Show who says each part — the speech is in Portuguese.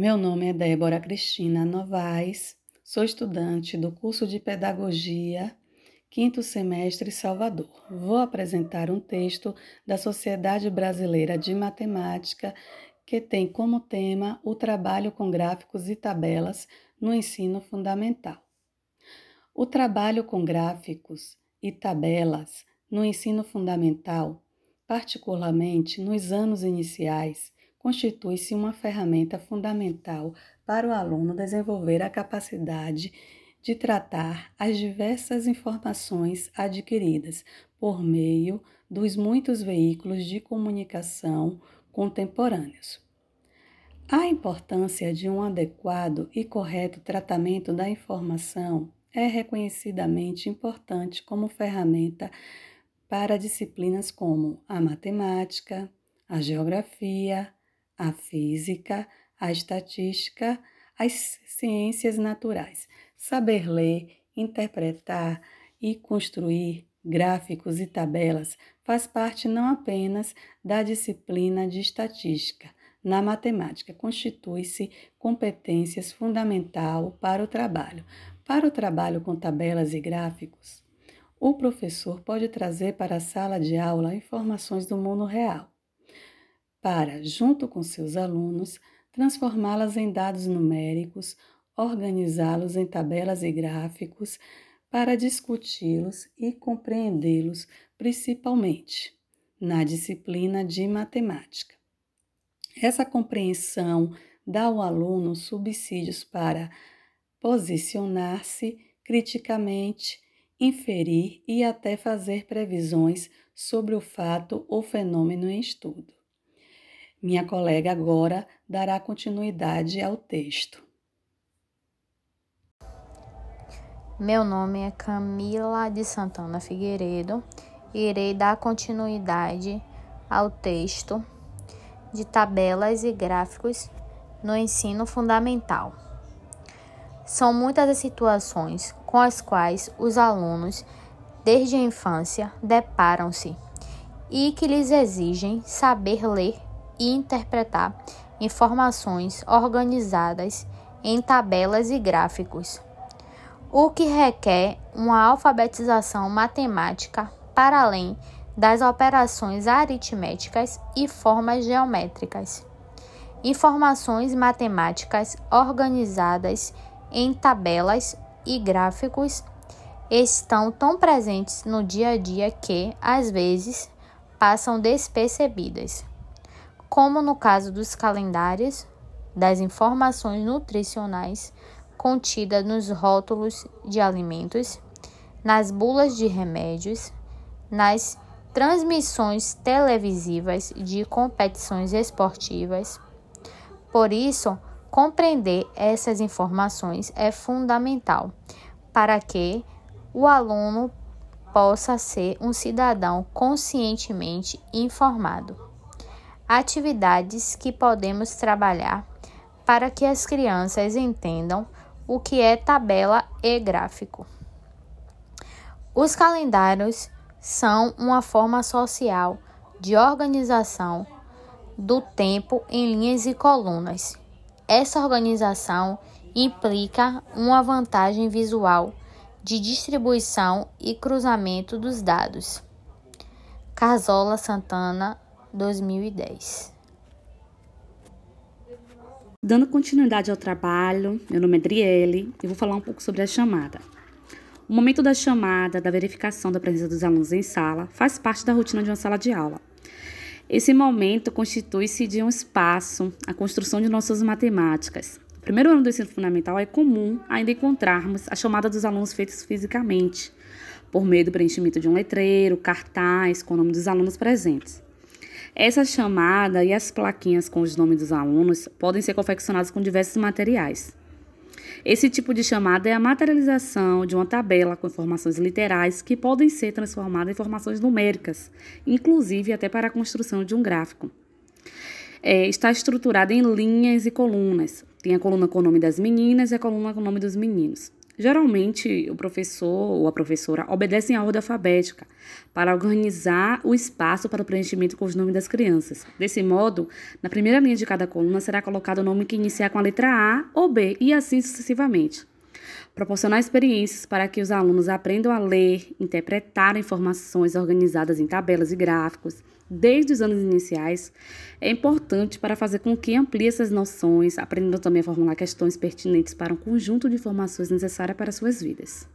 Speaker 1: Meu nome é Débora Cristina Novaes, sou estudante do curso de Pedagogia, quinto semestre Salvador. Vou apresentar um texto da Sociedade Brasileira de Matemática que tem como tema o trabalho com gráficos e tabelas no ensino fundamental. O trabalho com gráficos e tabelas no ensino fundamental, particularmente nos anos iniciais, constitui-se uma ferramenta fundamental para o aluno desenvolver a capacidade de tratar as diversas informações adquiridas por meio dos muitos veículos de comunicação contemporâneos. A importância de um adequado e correto tratamento da informação é reconhecidamente importante como ferramenta para disciplinas como a matemática, a geografia, a física, a estatística, as ciências naturais. Saber ler, interpretar e construir gráficos e tabelas faz parte não apenas da disciplina de estatística. Na matemática, constitui-se competências fundamental para o trabalho. Para o trabalho com tabelas e gráficos, o professor pode trazer para a sala de aula informações do mundo real, para, junto com seus alunos, transformá-las em dados numéricos, organizá-los em tabelas e gráficos, para discuti-los e compreendê-los, principalmente na disciplina de matemática. Essa compreensão dá ao aluno subsídios para posicionar-se criticamente inferir e até fazer previsões sobre o fato ou fenômeno em estudo. Minha colega agora dará continuidade ao texto.
Speaker 2: Meu nome é Camila de Santana Figueiredo. Irei dar continuidade ao texto de tabelas e gráficos no ensino fundamental. São muitas as situações com as quais os alunos, desde a infância, deparam-se e que lhes exigem saber ler e interpretar informações organizadas em tabelas e gráficos, o que requer uma alfabetização matemática para além das operações aritméticas e formas geométricas. Informações matemáticas organizadas em tabelas e gráficos estão tão presentes no dia a dia que, às vezes, passam despercebidas, como no caso dos calendários, das informações nutricionais contidas nos rótulos de alimentos, nas bulas de remédios, nas transmissões televisivas de competições esportivas. Por isso, Compreender essas informações é fundamental para que o aluno possa ser um cidadão conscientemente informado. Atividades que podemos trabalhar para que as crianças entendam o que é tabela e gráfico. Os calendários são uma forma social de organização do tempo em linhas e colunas essa organização implica uma vantagem visual de distribuição e cruzamento dos dados. Casola Santana, 2010.
Speaker 3: Dando continuidade ao trabalho, meu nome é Adriele e vou falar um pouco sobre a chamada. O momento da chamada, da verificação da presença dos alunos em sala, faz parte da rotina de uma sala de aula. Esse momento constitui-se de um espaço, a construção de nossas matemáticas. No primeiro ano do ensino fundamental é comum ainda encontrarmos a chamada dos alunos feitos fisicamente, por meio do preenchimento de um letreiro, cartaz com o nome dos alunos presentes. Essa chamada e as plaquinhas com os nomes dos alunos podem ser confeccionadas com diversos materiais. Esse tipo de chamada é a materialização de uma tabela com informações literais que podem ser transformadas em informações numéricas, inclusive até para a construção de um gráfico. É, está estruturada em linhas e colunas. Tem a coluna com o nome das meninas e a coluna com o nome dos meninos. Geralmente, o professor ou a professora obedecem à ordem alfabética para organizar o espaço para o preenchimento com os nomes das crianças. Desse modo, na primeira linha de cada coluna será colocado o nome que iniciar com a letra A ou B e assim sucessivamente. Proporcionar experiências para que os alunos aprendam a ler, interpretar informações organizadas em tabelas e gráficos desde os anos iniciais é importante para fazer com que amplie essas noções, aprendendo também a formular questões pertinentes para um conjunto de informações necessárias para suas vidas.